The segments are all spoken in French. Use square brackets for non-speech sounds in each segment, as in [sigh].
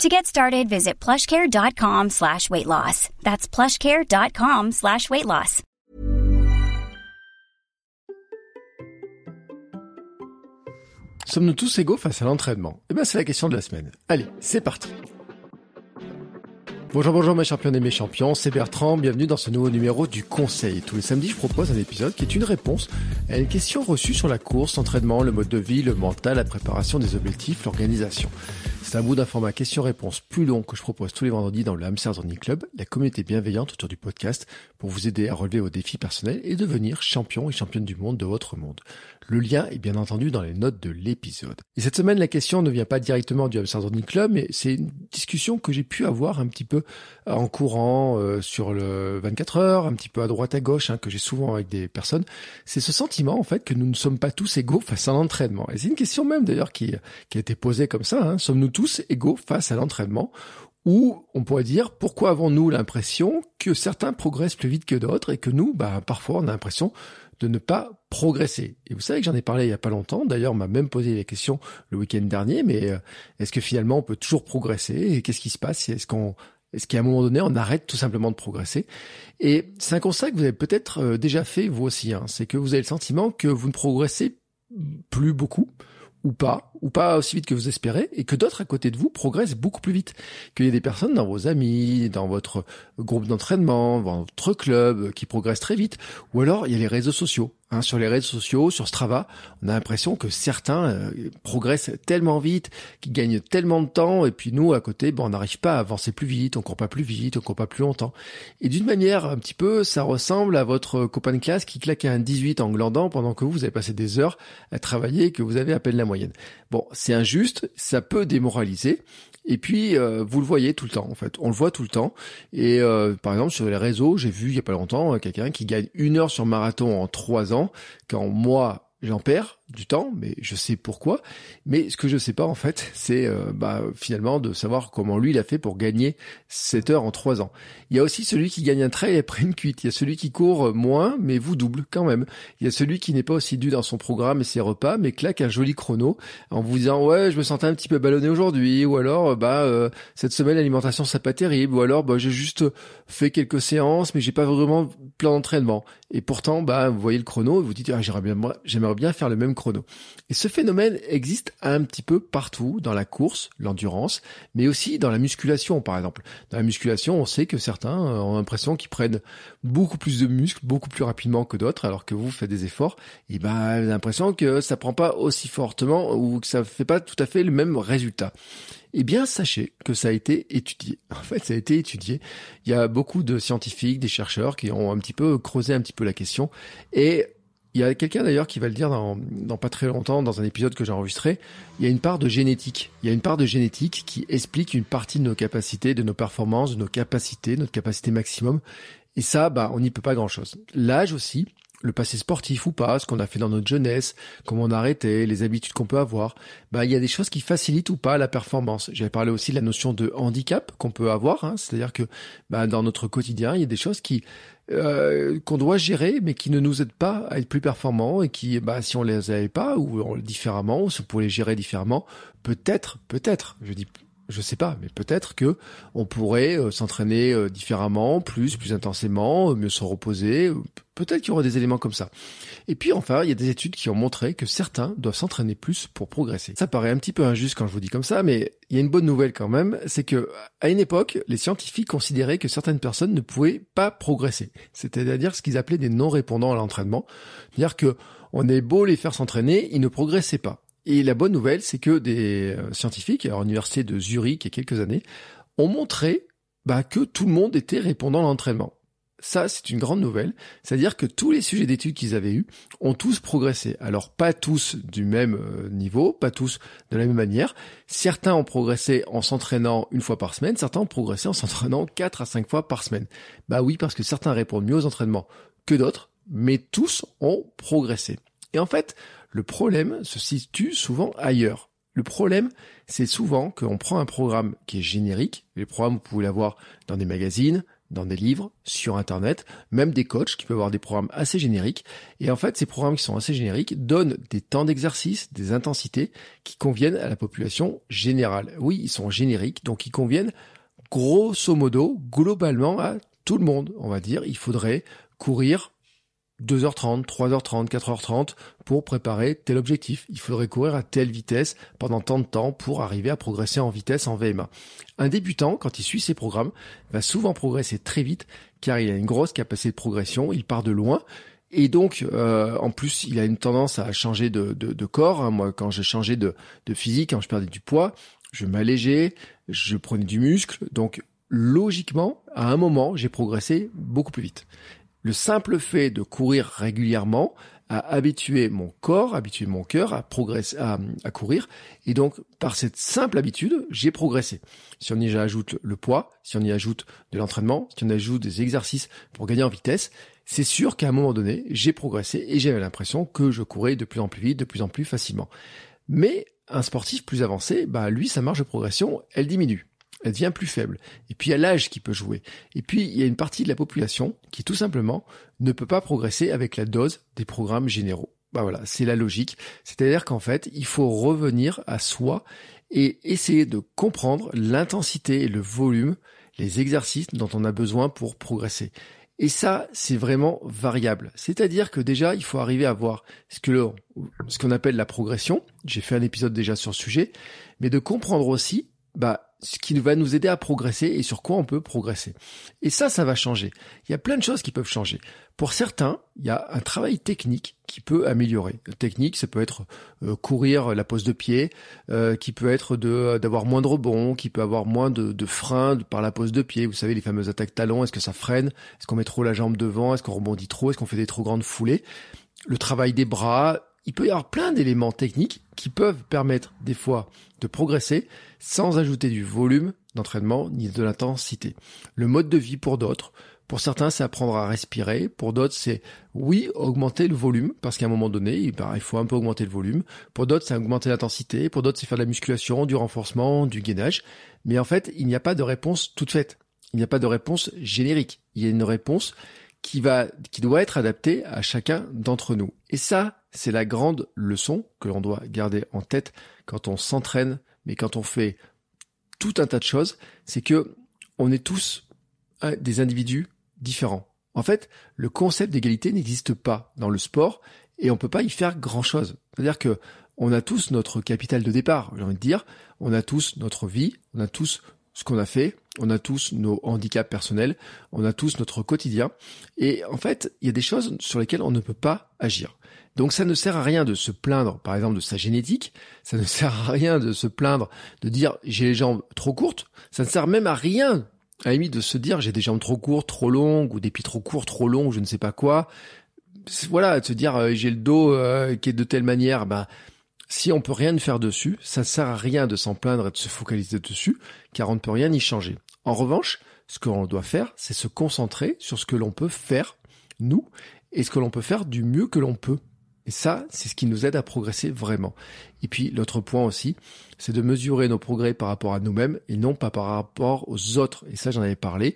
To get started, visit plushcare.com slash weight loss. That's plushcare.com slash weight loss. Sommes-nous tous égaux face à l'entraînement? Eh bien, c'est la question de la semaine. Allez, c'est parti Bonjour, bonjour mes champions et mes champions, c'est Bertrand, bienvenue dans ce nouveau numéro du Conseil. Tous les samedis, je propose un épisode qui est une réponse à une question reçue sur la course, l'entraînement, le mode de vie, le mental, la préparation des objectifs, l'organisation. C'est un bout d'un format question-réponse plus long que je propose tous les vendredis dans le Hamster Running Club, la communauté bienveillante autour du podcast pour vous aider à relever vos défis personnels et devenir champion et championne du monde de votre monde. Le lien est bien entendu dans les notes de l'épisode. Et cette semaine, la question ne vient pas directement du Hamster Running Club, mais c'est une discussion que j'ai pu avoir un petit peu en courant euh, sur le 24 heures, un petit peu à droite à gauche, hein, que j'ai souvent avec des personnes. C'est ce sentiment en fait que nous ne sommes pas tous égaux face à l'entraînement. Et c'est une question même d'ailleurs qui, qui a été posée comme ça. Hein. Sommes-nous tous égaux face à l'entraînement ou on pourrait dire pourquoi avons-nous l'impression que certains progressent plus vite que d'autres et que nous, bah, parfois on a l'impression de ne pas progresser? Et vous savez que j'en ai parlé il y a pas longtemps. D'ailleurs, on m'a même posé la question le week-end dernier. Mais euh, est-ce que finalement on peut toujours progresser? Et qu'est-ce qui se passe? Est-ce qu'à un moment donné, on arrête tout simplement de progresser? Et c'est un constat que vous avez peut-être euh, déjà fait vous aussi. Hein. C'est que vous avez le sentiment que vous ne progressez plus beaucoup ou pas, ou pas aussi vite que vous espérez, et que d'autres à côté de vous progressent beaucoup plus vite. Qu'il y ait des personnes dans vos amis, dans votre groupe d'entraînement, dans votre club, qui progressent très vite, ou alors il y a les réseaux sociaux. Hein, sur les réseaux sociaux, sur Strava, on a l'impression que certains euh, progressent tellement vite, qu'ils gagnent tellement de temps, et puis nous, à côté, bon, on n'arrive pas à avancer plus vite, on court pas plus vite, on court pas plus longtemps. Et d'une manière un petit peu, ça ressemble à votre copain de classe qui claque un 18 en glandant pendant que vous, vous avez passé des heures à travailler et que vous avez à peine la moyenne. Bon, c'est injuste, ça peut démoraliser, et puis, euh, vous le voyez tout le temps, en fait. On le voit tout le temps. Et euh, par exemple, sur les réseaux, j'ai vu il y a pas longtemps quelqu'un qui gagne une heure sur marathon en trois ans, quand moi, j'en perds du temps, mais je sais pourquoi. Mais ce que je sais pas en fait, [laughs] c'est euh, bah, finalement de savoir comment lui il a fait pour gagner cette heure en trois ans. Il y a aussi celui qui gagne un trail après une cuite. Il y a celui qui court moins, mais vous double quand même. Il y a celui qui n'est pas aussi dû dans son programme et ses repas, mais claque un joli chrono en vous disant ouais, je me sentais un petit peu ballonné aujourd'hui, ou alors bah euh, cette semaine l'alimentation c'est pas terrible, ou alors bah j'ai juste fait quelques séances, mais j'ai pas vraiment plein d'entraînement. Et pourtant bah vous voyez le chrono et vous dites ah, j'aimerais bien faire le même et ce phénomène existe un petit peu partout dans la course, l'endurance, mais aussi dans la musculation par exemple. Dans la musculation, on sait que certains euh, ont l'impression qu'ils prennent beaucoup plus de muscles beaucoup plus rapidement que d'autres, alors que vous faites des efforts, et avez l'impression que ça prend pas aussi fortement ou que ça fait pas tout à fait le même résultat. Eh bien, sachez que ça a été étudié. [laughs] En fait, ça a été étudié. Il y a beaucoup de scientifiques, des chercheurs qui ont un petit peu creusé un petit peu la question et il y a quelqu'un d'ailleurs qui va le dire dans, dans pas très longtemps, dans un épisode que j'ai enregistré. Il y a une part de génétique. Il y a une part de génétique qui explique une partie de nos capacités, de nos performances, de nos capacités, notre capacité maximum. Et ça, bah, on n'y peut pas grand chose. L'âge aussi, le passé sportif ou pas, ce qu'on a fait dans notre jeunesse, comment on a arrêté, les habitudes qu'on peut avoir, bah, il y a des choses qui facilitent ou pas la performance. J'avais parlé aussi de la notion de handicap qu'on peut avoir, hein, c'est-à-dire que bah, dans notre quotidien, il y a des choses qui euh, qu'on doit gérer, mais qui ne nous aident pas à être plus performants et qui, bah, si on les avait pas ou différemment, ou si on pouvait les gérer différemment, peut-être, peut-être, je dis je sais pas, mais peut-être que on pourrait euh, s'entraîner euh, différemment, plus, plus intensément, euh, mieux se reposer. Peut-être qu'il y aura des éléments comme ça. Et puis enfin, il y a des études qui ont montré que certains doivent s'entraîner plus pour progresser. Ça paraît un petit peu injuste quand je vous dis comme ça, mais il y a une bonne nouvelle quand même, c'est que à une époque, les scientifiques considéraient que certaines personnes ne pouvaient pas progresser. C'est-à-dire ce qu'ils appelaient des non-répondants à l'entraînement. C'est-à-dire que on est beau les faire s'entraîner, ils ne progressaient pas. Et la bonne nouvelle, c'est que des euh, scientifiques, à l'université de Zurich il y a quelques années, ont montré bah, que tout le monde était répondant à l'entraînement. Ça, c'est une grande nouvelle. C'est-à-dire que tous les sujets d'études qu'ils avaient eus ont tous progressé. Alors, pas tous du même euh, niveau, pas tous de la même manière. Certains ont progressé en s'entraînant une fois par semaine, certains ont progressé en s'entraînant [laughs] quatre à cinq fois par semaine. Bah oui, parce que certains répondent mieux aux entraînements que d'autres, mais tous ont progressé. Et en fait, le problème se situe souvent ailleurs. Le problème, c'est souvent qu'on prend un programme qui est générique. Les programmes, vous pouvez l'avoir dans des magazines, dans des livres, sur Internet, même des coachs qui peuvent avoir des programmes assez génériques. Et en fait, ces programmes qui sont assez génériques donnent des temps d'exercice, des intensités qui conviennent à la population générale. Oui, ils sont génériques, donc ils conviennent grosso modo, globalement, à tout le monde. On va dire, il faudrait courir 2h30, 3h30, 4h30 pour préparer tel objectif. Il faudrait courir à telle vitesse pendant tant de temps pour arriver à progresser en vitesse en VMA. Un débutant, quand il suit ces programmes, va souvent progresser très vite car il a une grosse capacité de progression, il part de loin. Et donc, euh, en plus, il a une tendance à changer de, de, corps. Hein. Moi, quand j'ai changé de, de physique, quand je perdais du poids, je m'allégeais, je prenais du muscle. Donc, logiquement, à un moment, j'ai progressé beaucoup plus vite. Le simple fait de courir régulièrement a habitué mon corps, habitué mon cœur à progresser, à, courir. Et donc, par cette simple habitude, j'ai progressé. Si on y ajoute le poids, si on y ajoute de l'entraînement, si on y ajoute des exercices pour gagner en vitesse, c'est sûr qu'à un moment donné, j'ai progressé et j'avais l'impression que je courais de plus en plus vite, de plus en plus facilement. Mais un sportif plus avancé, bah lui, sa marge de progression, elle diminue elle devient plus faible. Et puis il y a l'âge qui peut jouer. Et puis il y a une partie de la population qui tout simplement ne peut pas progresser avec la dose des programmes généraux. Bah voilà, c'est la logique. C'est-à-dire qu'en fait, il faut revenir à soi et essayer de comprendre l'intensité et le volume, les exercices dont on a besoin pour progresser. Et ça, c'est vraiment variable. C'est-à-dire que déjà, il faut arriver à voir ce ce qu'on appelle la progression. J'ai fait un épisode déjà sur le sujet, mais de comprendre aussi, bah, ce qui va nous aider à progresser et sur quoi on peut progresser. Et ça, ça va changer. Il y a plein de choses qui peuvent changer. Pour certains, il y a un travail technique qui peut améliorer. technique, ça peut être euh, courir la pose de pied, euh, qui peut être de d'avoir moins de rebonds, qui peut avoir moins de, de freins par la pose de pied. Vous savez, les fameuses attaques talons, est-ce que ça freine? Est-ce qu'on met trop la jambe devant? Est-ce qu'on rebondit trop? Est-ce qu'on fait des trop grandes foulées? Le travail des bras, il peut y avoir plein d'éléments techniques qui peuvent permettre des fois de progresser sans ajouter du volume d'entraînement ni de l'intensité. Le mode de vie pour d'autres, pour certains, c'est apprendre à respirer. Pour d'autres, c'est oui, augmenter le volume, parce qu'à un moment donné, il faut un peu augmenter le volume. Pour d'autres, c'est augmenter l'intensité. Pour d'autres, c'est faire de la musculation, du renforcement, du gainage. Mais en fait, il n'y a pas de réponse toute faite. Il n'y a pas de réponse générique. Il y a une réponse qui va, qui doit être adaptée à chacun d'entre nous. Et ça, c'est la grande leçon que l'on doit garder en tête quand on s'entraîne, mais quand on fait tout un tas de choses, c'est que on est tous hein, des individus différents. En fait, le concept d'égalité n'existe pas dans le sport et on peut pas y faire grand chose. C'est-à-dire que on a tous notre capital de départ, j'ai envie de dire, on a tous notre vie, on a tous ce qu'on a fait, on a tous nos handicaps personnels, on a tous notre quotidien et en fait, il y a des choses sur lesquelles on ne peut pas agir. Donc ça ne sert à rien de se plaindre, par exemple, de sa génétique. Ça ne [laughs] sert à rien de se plaindre, de dire j'ai les jambes trop courtes. Ça ne sert même à rien, à de se dire j'ai des jambes trop courtes, trop longues, ou des pieds trop courts, trop longs, je ne sais pas quoi. Voilà, de se dire euh, j'ai le dos euh, qui est de telle manière, ben si on peut rien faire dessus, ça ne sert à rien de s'en plaindre et de se focaliser dessus, car on ne peut rien y changer. En revanche, ce que l'on doit faire, c'est se concentrer sur ce que l'on peut faire, nous, et ce que l'on peut faire du mieux que l'on peut. Et ça, c'est ce qui nous aide à progresser vraiment. Et puis l'autre point aussi, c'est de mesurer nos progrès par rapport à nous-mêmes et non pas par rapport aux autres. Et ça, j'en avais parlé.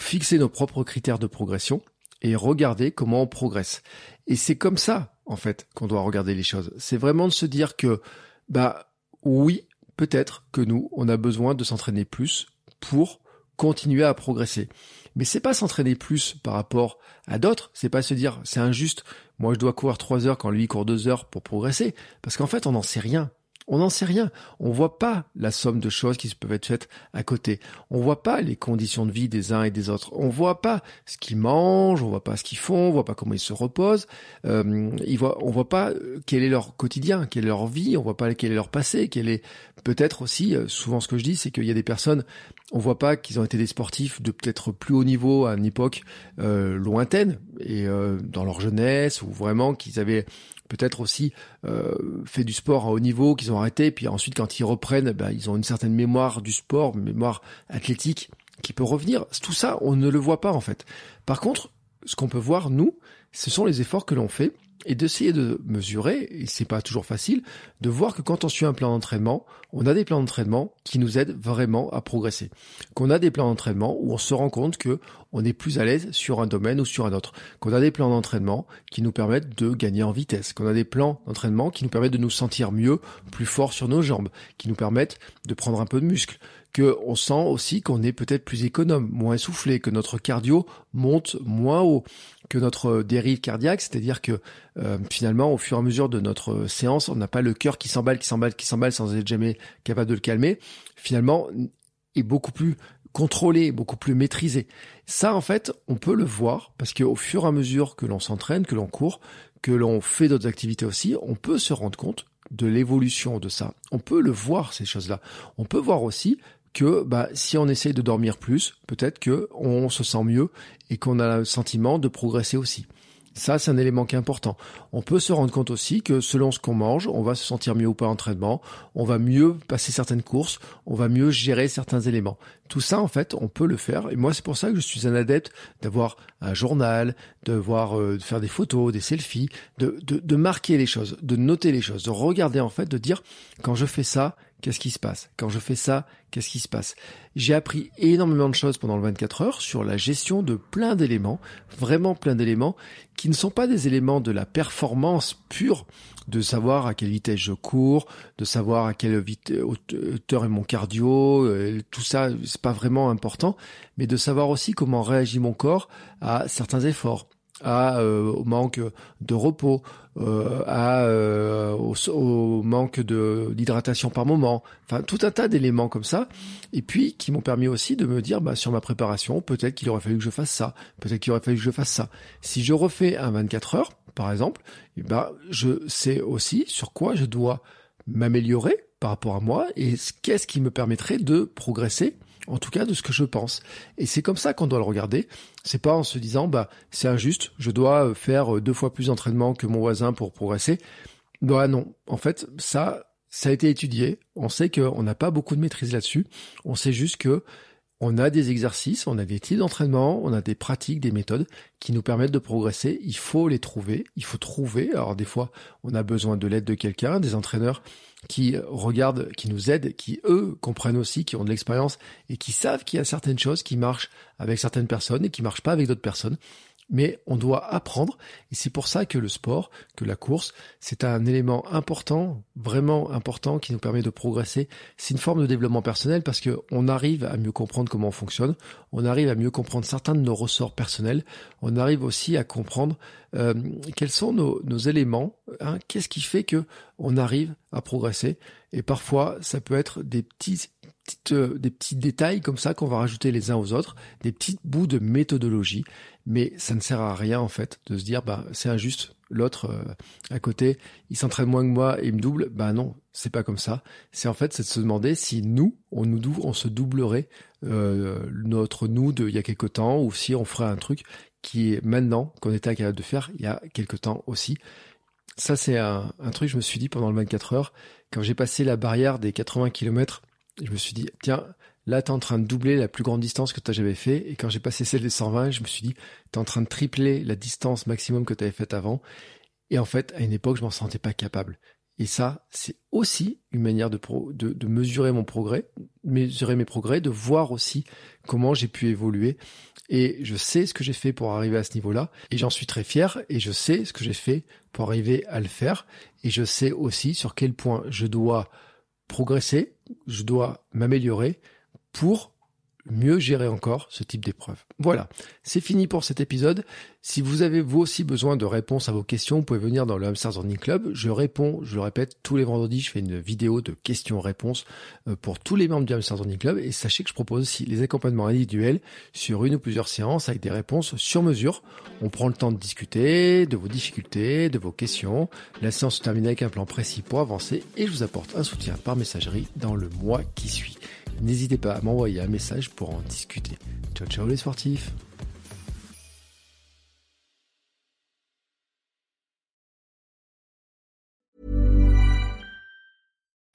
Fixer nos propres critères de progression et regarder comment on progresse. Et c'est comme ça, en fait, qu'on doit regarder les choses. C'est vraiment de se dire que, bah, oui, peut-être que nous, on a besoin de s'entraîner plus pour continuer à progresser. Mais c'est pas s'entraîner plus par rapport à d'autres, c'est pas se dire c'est injuste, moi je dois courir trois heures quand lui court deux heures pour progresser, parce qu'en fait on n'en sait rien. On n'en sait rien. On voit pas la somme de choses qui peuvent être faites à côté. On voit pas les conditions de vie des uns et des autres. On voit pas ce qu'ils mangent, on voit pas ce qu'ils font, on voit pas comment ils se reposent. Euh, ils on voit pas euh, quel est leur quotidien, quelle est leur vie. On voit pas quel est leur passé, quel est peut-être aussi. Euh, souvent, ce que je dis, c'est qu'il y a des personnes, on voit pas qu'ils ont été des sportifs de peut-être plus haut niveau à une époque euh, lointaine et dans leur jeunesse ou vraiment qu'ils avaient peut-être aussi euh, fait du sport à haut niveau, qu'ils ont arrêté, puis ensuite quand ils reprennent, ben, ils ont une certaine mémoire du sport, mémoire athlétique qui peut revenir. Tout ça, on ne le voit pas en fait. Par contre, ce qu'on peut voir, nous, ce sont les efforts que l'on fait et d'essayer de mesurer, et c'est pas toujours facile, de voir que quand on suit un plan d'entraînement, on a des plans d'entraînement qui nous aident vraiment à progresser. Qu'on a des plans d'entraînement où on se rend compte que on est plus à l'aise sur un domaine ou sur un autre. Qu'on a des plans d'entraînement qui nous permettent de gagner en vitesse. Qu'on a des plans d'entraînement qui nous permettent de nous sentir mieux, plus fort sur nos jambes, qui nous permettent de prendre un peu de muscle que on sent aussi qu'on est peut-être plus économe, moins essoufflé, que notre cardio monte moins haut, que notre dérive cardiaque, c'est-à-dire que euh, finalement, au fur et à mesure de notre séance, on n'a pas le cœur qui s'emballe, qui s'emballe, qui s'emballe sans être jamais capable de le calmer. Finalement, est beaucoup plus contrôlé, beaucoup plus maîtrisé. Ça, en fait, on peut le voir parce qu'au fur et à mesure que l'on s'entraîne, que l'on court, que l'on fait d'autres activités aussi, on peut se rendre compte de l'évolution de ça. On peut le voir, ces choses-là. On peut voir aussi que bah, si on essaye de dormir plus, peut-être que on se sent mieux et qu'on a le sentiment de progresser aussi. Ça, c'est un élément qui est important. On peut se rendre compte aussi que selon ce qu'on mange, on va se sentir mieux ou pas en entraînement, on va mieux passer certaines courses, on va mieux gérer certains éléments. Tout ça, en fait, on peut le faire. Et moi, c'est pour ça que je suis un adepte d'avoir un journal, de voir, euh, de faire des photos, des selfies, de, de, de marquer les choses, de noter les choses, de regarder, en fait, de dire, quand je fais ça, qu'est-ce qui se passe? Quand je fais ça, qu'est-ce qui se passe? J'ai appris énormément de choses pendant le 24 heures sur la gestion de plein d'éléments, vraiment plein d'éléments, qui ne sont pas des éléments de la performance pure, de savoir à quelle vitesse je cours, de savoir à quelle hauteur est mon cardio, euh, tout ça, c'est pas vraiment important, mais de savoir aussi comment réagit mon corps à certains efforts à, euh, au manque de repos, euh, à, euh, au, manque de d'hydratation par moment, enfin tout un tas d'éléments comme ça, et puis qui m'ont permis aussi de me dire bah, sur ma préparation, peut-être qu'il aurait fallu que je fasse ça, peut-être qu'il aurait fallu que je fasse ça. Si je refais un 24 heures, par exemple, eh ben, je sais aussi sur quoi je dois m'améliorer par rapport à moi et qu'est-ce qui me permettrait de progresser en tout cas de ce que je pense. Et c'est comme ça qu'on doit le regarder. C'est pas en se disant bah c'est injuste, je dois euh, faire euh, deux fois plus d'entraînement que mon voisin pour progresser. Bah non, en fait ça ça a été étudié. On sait qu'on n'a pas beaucoup de maîtrise là-dessus. On sait juste que on a des exercices, on a des types d'entraînement, on a des pratiques, des méthodes qui nous permettent de progresser. Il faut les trouver, il faut trouver. Alors des fois, on a besoin de l'aide de quelqu'un, des entraîneurs qui regardent, qui nous aident, qui eux comprennent aussi, qui ont de l'expérience et qui savent qu'il y a certaines choses qui marchent avec certaines personnes et qui marchent pas avec d'autres personnes mais on doit apprendre, et c'est pour ça que le sport, que la course, c'est un élément important, vraiment important, qui nous permet de progresser. C'est une forme de développement personnel parce que on arrive à mieux comprendre comment on fonctionne, on arrive à mieux comprendre certains de nos ressorts personnels, on arrive aussi à comprendre euh, quels sont nos, éléments, hein, qu'est-ce qui fait que on arrive à progresser, et parfois ça peut être des petits euh, des petits détails comme ça qu'on va rajouter les uns aux autres, des petits bouts de méthodologie, mais ça ne sert à rien en fait de se dire bah c'est injuste, l'autre euh, à côté il s'entraîne moins que moi et il me double, bah non c'est pas comme ça. C'est en fait c'est de se demander si nous on nous on se doublerait euh, notre nous de il y a quelque temps ou si on ferait un truc qui est maintenant qu'on était capable de faire il y a quelque temps aussi. Ça c'est un, un truc je me suis dit pendant le 24 heures quand j'ai passé la barrière des 80 km je me suis dit, tiens, là, tu es en train de doubler la plus grande distance que tu as jamais fait. Et quand j'ai passé celle des 120, je me suis dit, tu es en train de tripler la distance maximum que tu avais faite avant. Et en fait, à une époque, je m'en sentais pas capable. Et ça, c'est aussi une manière de, de, mesurer mon progrès, mesurer mes progrès, de voir aussi comment j'ai pu évoluer. Et je sais ce que j'ai fait pour arriver à ce niveau-là. Et j'en suis très fier. Et je sais ce que j'ai fait pour arriver à le faire. Et je sais aussi sur quel point je dois progresser, je dois m'améliorer pour mieux gérer encore ce type d'épreuve. Voilà, c'est fini pour cet épisode. Si vous avez vous aussi besoin de réponses à vos questions, vous pouvez venir dans le Hamsters Running Club. Je réponds, je le répète, tous les vendredis, je fais une vidéo de questions-réponses euh, pour tous les membres du Hamsters Running Club. Et sachez que je propose aussi les accompagnements individuels sur une ou plusieurs séances avec des réponses sur mesure. On prend le temps de discuter de vos difficultés, de vos questions. La séance se termine avec un plan précis pour avancer et je vous apporte un soutien par messagerie dans le mois qui suit. N'hésitez pas à m'envoyer un message pour en discuter. Ciao ciao les sportifs